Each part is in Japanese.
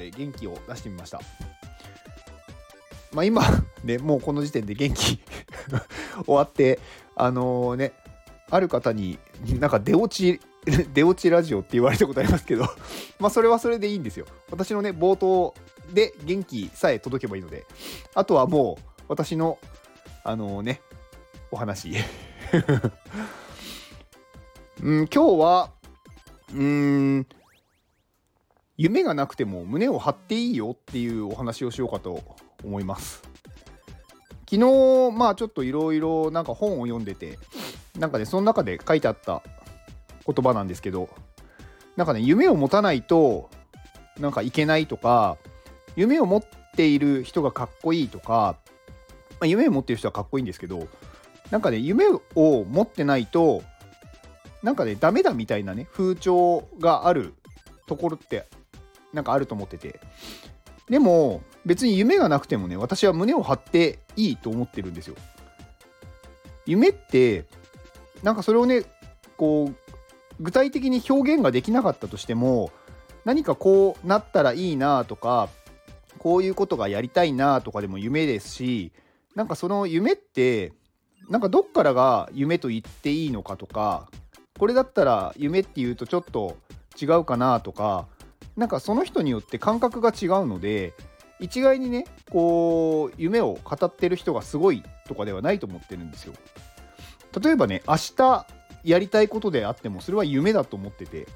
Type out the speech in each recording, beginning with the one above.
で元気を出してみました。まあ今 ねもうこの時点で元気 終わってあのねある方になんか出落ち 出落ちラジオって言われたことありますけどまあそれはそれでいいんですよ。私のね冒頭で元気さえ届けばいいのであとはもう私のあのねお話。うん今日はうん夢がなくても胸を張っていいよっていうお話をしようかと思います。昨日まあちょっといろいろなんか本を読んでてなんかねその中で書いてあった言葉なんですけどなんかね夢を持たないとなんかいけないとか夢を持っている人がかっこいいとか、まあ、夢を持っている人はかっこいいんですけどなんかね夢を持ってないとなんかねダメだみたいなね風潮があるところってなんかあると思ってて。でも別に夢がなくてもね私は胸を張っていいと思ってるんですよ。夢ってなんかそれをねこう具体的に表現ができなかったとしても何かこうなったらいいなとかこういうことがやりたいなとかでも夢ですしなんかその夢ってなんかどっからが夢と言っていいのかとかこれだったら夢っていうとちょっと違うかなとかなんかその人によって感覚が違うので一概にねこう夢を語ってる人がすごいとかではないと思ってるんですよ。例えばね明日やりたいことであってもそれは夢だと思ってて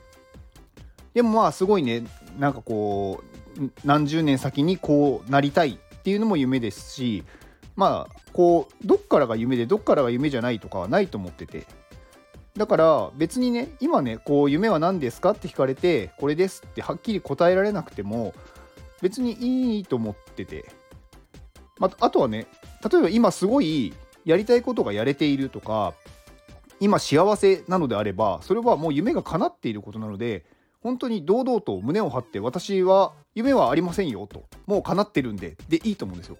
でもまあすごいねなんかこう何十年先にこうなりたいっていうのも夢ですしまあこうどっからが夢でどっからが夢じゃないとかはないと思っててだから別にね今ねこう夢は何ですかって聞かれてこれですってはっきり答えられなくても別にいいと思ってて、まあ、あとはね例えば今すごいやりたいことがやれているとか今幸せなのであればそれはもう夢が叶っていることなので本当に堂々と胸を張って私は夢はありませんよともう叶ってるんででいいと思うんですよ。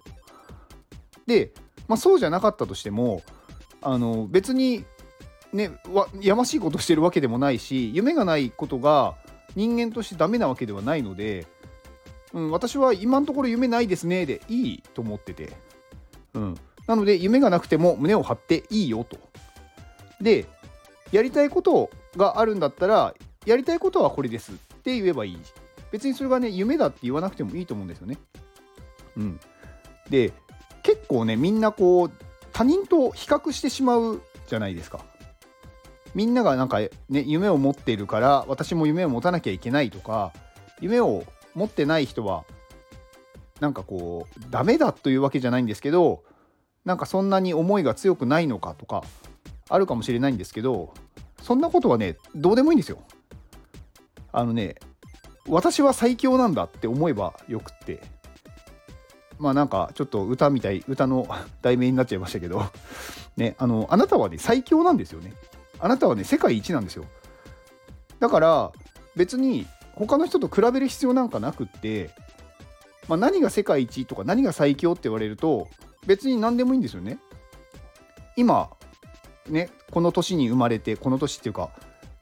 で、まあ、そうじゃなかったとしてもあの別にねわやましいことしてるわけでもないし夢がないことが人間としてダメなわけではないので、うん、私は今のところ夢ないですねでいいと思ってて、うん、なので夢がなくても胸を張っていいよと。でやりたいことがあるんだったらやりたいことはこれですって言えばいい別にそれがね夢だって言わなくてもいいと思うんですよね。うん、で結構ねみんなこう他人と比較してしまうじゃないですか。みんながなんかね夢を持っているから私も夢を持たなきゃいけないとか夢を持ってない人はなんかこうダメだというわけじゃないんですけどなんかそんなに思いが強くないのかとかあるかもしれないんですけどそんなことはねどうでもいいんですよ。あのね私は最強なんだって思えばよくってまあなんかちょっと歌みたい歌の題名になっちゃいましたけどねあのあなたはね最強なんですよね。あなたはね世界一なんですよ。だから別に他の人と比べる必要なんかなくって、まあ、何が世界一とか何が最強って言われると別に何でもいいんですよね。今ねこの年に生まれてこの年っていうか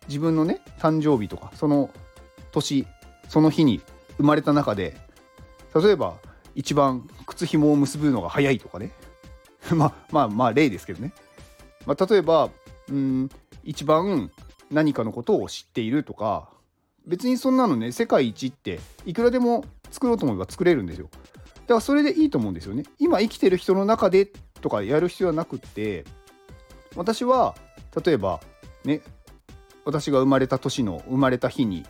自分のね誕生日とかその年その日に生まれた中で例えば一番靴紐を結ぶのが早いとかね。まあまあまあ例ですけどね、まあ、例えばうん一番何かのことを知っているとか別にそんなのね世界一っていくらでも作ろうと思えば作れるんですよ。だからそれでいいと思うんですよね。今生きてる人の中でとかやる必要はなくって私は例えばね私が生まれた年の生まれた日に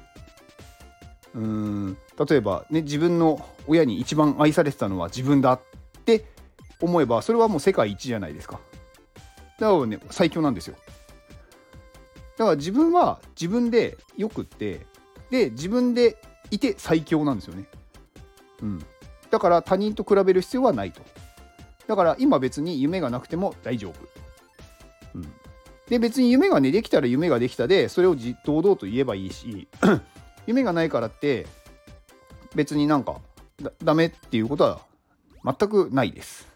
うーん例えばね自分の親に一番愛されてたのは自分だって思えばそれはもう世界一じゃないですか。だからね最強なんですよ。だから自分は自分でよくってで自分でいて最強なんですよね。うん、だから他人と比べる必要はないと。だから今別に夢がなくても大丈夫。うん、で別に夢がねできたら夢ができたでそれを堂々と言えばいいし 夢がないからって別になんかダメっていうことは全くないです。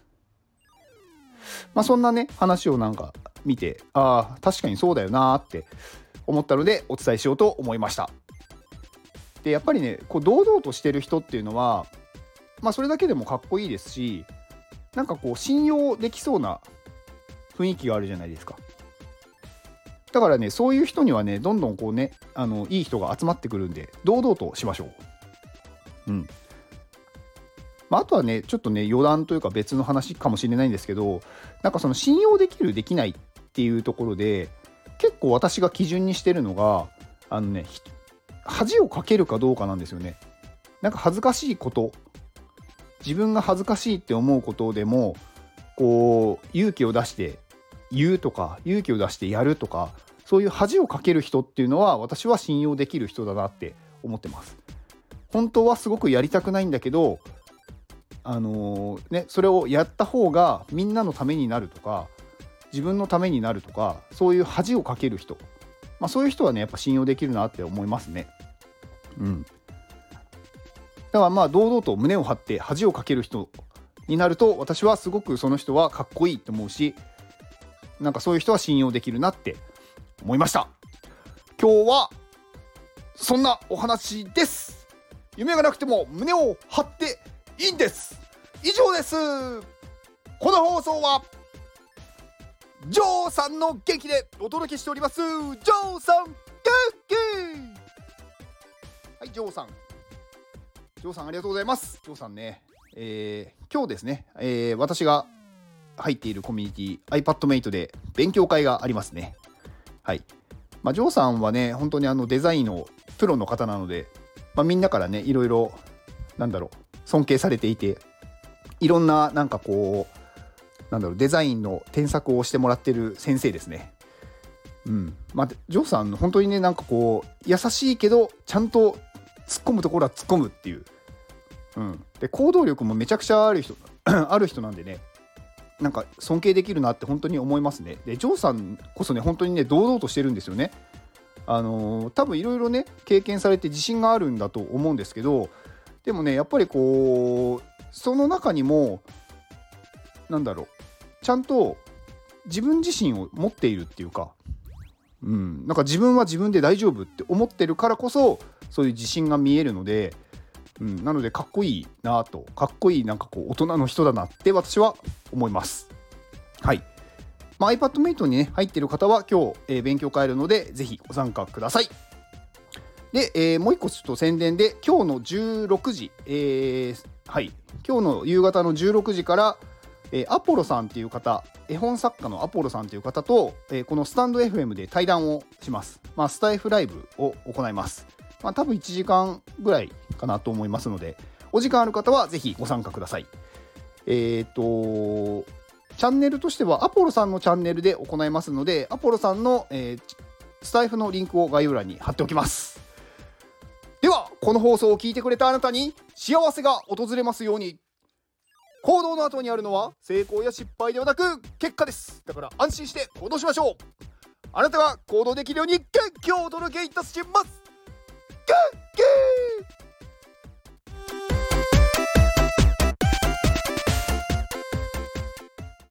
まあそんなね話をなんか見てああ確かにそうだよなって思ったのでお伝えしようと思いましたでやっぱりねこう堂々としてる人っていうのはまあそれだけでもかっこいいですしなんかこう信用できそうな雰囲気があるじゃないですか。だからねそういう人にはねどんどんこうねあのいい人が集まってくるんで堂々としましょう。うんまあ、あとはねちょっとね余談というか別の話かもしれないんですけどなんかその信用できるできないっていうところで結構私が基準にしてるのがあのね恥をかけるかどうかなんですよね。なんか恥ずかしいこと自分が恥ずかしいって思うことでもこう勇気を出して言うとか勇気を出してやるとかそういう恥をかける人っていうのは私は信用できる人だなって思ってます。本当はすごくやりたくないんだけどあのー、ねそれをやった方がみんなのためになるとか自分のためになるとかそういう恥をかける人、まあ、そういう人はねやっぱ信用できるなって思いますね。うん。だからまあ堂々と胸を張って恥をかける人になると私はすごくその人はかっこいいと思うしなんかそういう人は信用できるなって思いました。今日はそんなお話です。夢がなくても胸を張っていいんです。以上です。この放送はジョーさんの元気でお届けしておりますジョーさん元気はいジョーさんジョーさんありがとうございますジョーさんねえー、今日ですね、えー、私が入っているコミュニティ iPadMate で勉強会がありますね。はい。まあ、ジョーさんはね、本当にあのデザインのプロの方なので、まあ、みんなからね、いろいろ、なんだろう、尊敬されていて、いろんな、なんかこう、なんだろう、デザインの添削をしてもらってる先生ですね。うん。まあ、ジョーさん、本当にね、なんかこう、優しいけど、ちゃんと突っ込むところは突っ込むっていう。うん。で、行動力もめちゃくちゃある人、ある人なんでね、なんか尊敬できるなって本当に思いますね。で、ジョーさんこそね、本当にね、堂々としてるんですよね。あのー、多分いろいろね、経験されて自信があるんだと思うんですけど、でもね、やっぱりこう、その中にも、なんだろう、ちゃんと自分自身を持っているっていうか、うん、なんか自分は自分で大丈夫って思ってるからこそ、そういう自信が見えるので、うん、なのでかっこいいなとかっこいいなんかこう大人の人だなって私は思います。はい、まあ、iPadMate にね入ってる方は今日、えー、勉強会あるのでぜひご参加ください。で、えー、もう一個ちょっと宣伝で今日の16時、えー、はい。今日の夕方の16時からえー、アポロさんっていう方絵本作家のアポロさんという方と、えー、このスタンド FM で対談をします、まあ、スタイフライブを行いますまあ、多分1時間ぐらいかなと思いますので、お時間ある方はぜひご参加ください。えっ、と、チャンネルとしてはアポロさんのチャンネルで行いますので、アポロさんの、えー、スタイフのリンクを概要欄に貼っておきます。では、この放送を聞いてくれたあなたに幸せが訪れますように。行動の後にあるのは成功や失敗ではなく結果です。だから安心して行動しましょう。あなたが行動できるように元気をお届けいたします。元気